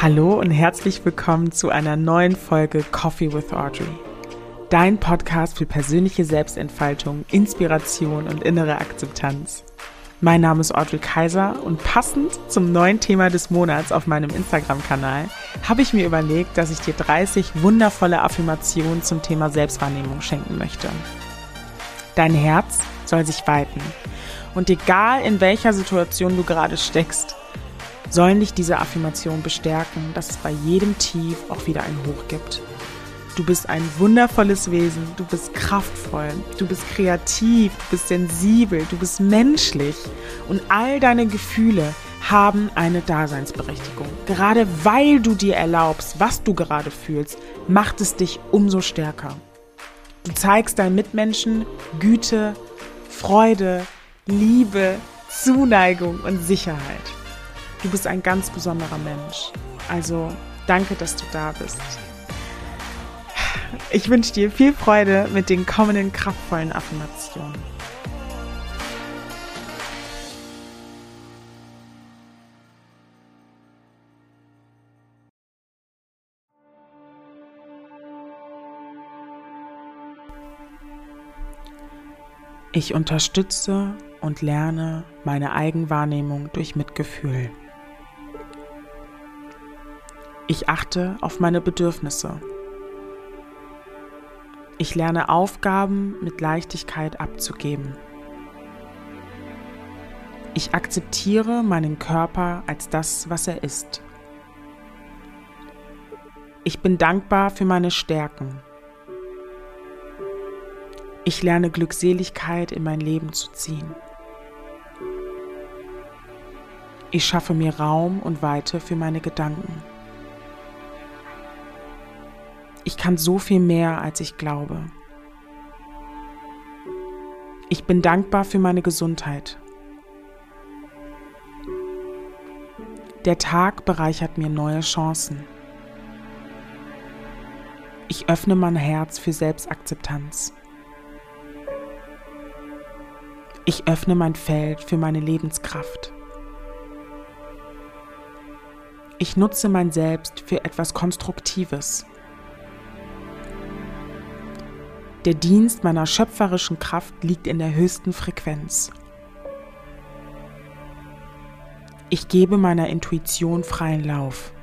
Hallo und herzlich willkommen zu einer neuen Folge Coffee with Audrey. Dein Podcast für persönliche Selbstentfaltung, Inspiration und innere Akzeptanz. Mein Name ist Audrey Kaiser und passend zum neuen Thema des Monats auf meinem Instagram-Kanal habe ich mir überlegt, dass ich dir 30 wundervolle Affirmationen zum Thema Selbstwahrnehmung schenken möchte. Dein Herz soll sich weiten und egal in welcher Situation du gerade steckst, sollen dich diese Affirmationen bestärken, dass es bei jedem Tief auch wieder ein Hoch gibt. Du bist ein wundervolles Wesen, du bist kraftvoll, du bist kreativ, du bist sensibel, du bist menschlich und all deine Gefühle haben eine Daseinsberechtigung. Gerade weil du dir erlaubst, was du gerade fühlst, macht es dich umso stärker. Du zeigst deinen Mitmenschen Güte, Freude, Liebe, Zuneigung und Sicherheit. Du bist ein ganz besonderer Mensch. Also danke, dass du da bist. Ich wünsche dir viel Freude mit den kommenden kraftvollen Affirmationen. Ich unterstütze und lerne meine Eigenwahrnehmung durch Mitgefühl. Ich achte auf meine Bedürfnisse. Ich lerne Aufgaben mit Leichtigkeit abzugeben. Ich akzeptiere meinen Körper als das, was er ist. Ich bin dankbar für meine Stärken. Ich lerne Glückseligkeit in mein Leben zu ziehen. Ich schaffe mir Raum und Weite für meine Gedanken. Kann so viel mehr, als ich glaube. Ich bin dankbar für meine Gesundheit. Der Tag bereichert mir neue Chancen. Ich öffne mein Herz für Selbstakzeptanz. Ich öffne mein Feld für meine Lebenskraft. Ich nutze mein Selbst für etwas Konstruktives. Der Dienst meiner schöpferischen Kraft liegt in der höchsten Frequenz. Ich gebe meiner Intuition freien Lauf.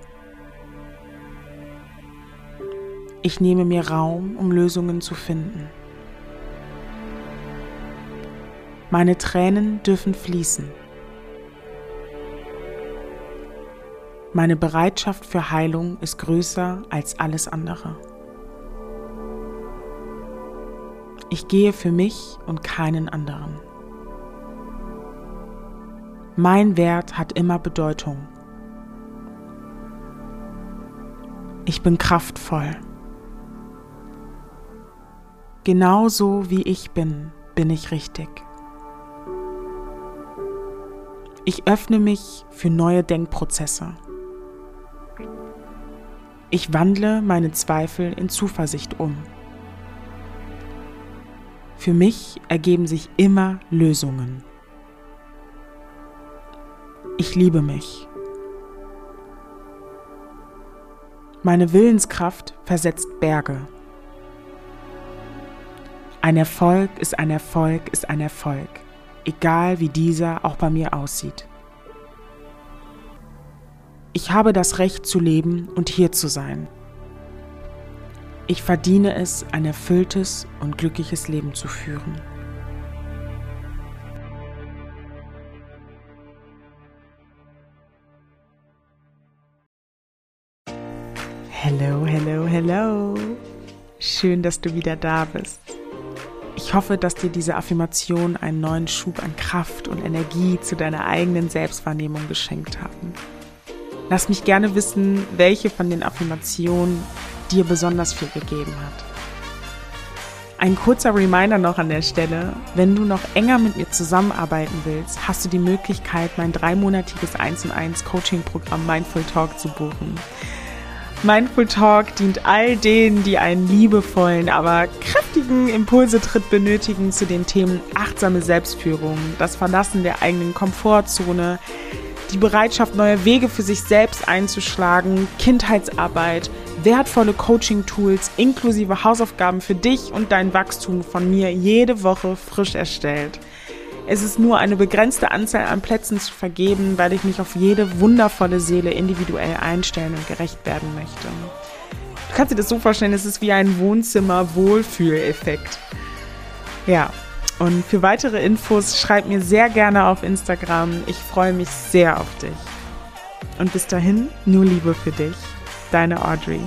Ich nehme mir Raum, um Lösungen zu finden. Meine Tränen dürfen fließen. Meine Bereitschaft für Heilung ist größer als alles andere. Ich gehe für mich und keinen anderen. Mein Wert hat immer Bedeutung. Ich bin kraftvoll. Genauso wie ich bin, bin ich richtig. Ich öffne mich für neue Denkprozesse. Ich wandle meine Zweifel in Zuversicht um. Für mich ergeben sich immer Lösungen. Ich liebe mich. Meine Willenskraft versetzt Berge. Ein Erfolg ist ein Erfolg ist ein Erfolg, egal wie dieser auch bei mir aussieht. Ich habe das Recht zu leben und hier zu sein. Ich verdiene es, ein erfülltes und glückliches Leben zu führen. Hello, hello, hello. Schön, dass du wieder da bist. Ich hoffe, dass dir diese Affirmation einen neuen Schub an Kraft und Energie zu deiner eigenen Selbstwahrnehmung geschenkt haben. Lass mich gerne wissen, welche von den Affirmationen dir besonders viel gegeben hat. Ein kurzer Reminder noch an der Stelle, wenn du noch enger mit mir zusammenarbeiten willst, hast du die Möglichkeit, mein dreimonatiges 1 und 1 Coaching-Programm Mindful Talk zu buchen. Mindful Talk dient all denen, die einen liebevollen, aber kräftigen Impulsetritt benötigen zu den Themen achtsame Selbstführung, das Verlassen der eigenen Komfortzone, die Bereitschaft, neue Wege für sich selbst einzuschlagen, Kindheitsarbeit, wertvolle Coaching-Tools inklusive Hausaufgaben für dich und dein Wachstum von mir jede Woche frisch erstellt. Es ist nur eine begrenzte Anzahl an Plätzen zu vergeben, weil ich mich auf jede wundervolle Seele individuell einstellen und gerecht werden möchte. Du kannst dir das so vorstellen, es ist wie ein Wohnzimmer-Wohlfühleffekt. Ja, und für weitere Infos schreib mir sehr gerne auf Instagram. Ich freue mich sehr auf dich. Und bis dahin, nur Liebe für dich. Deine Audrey.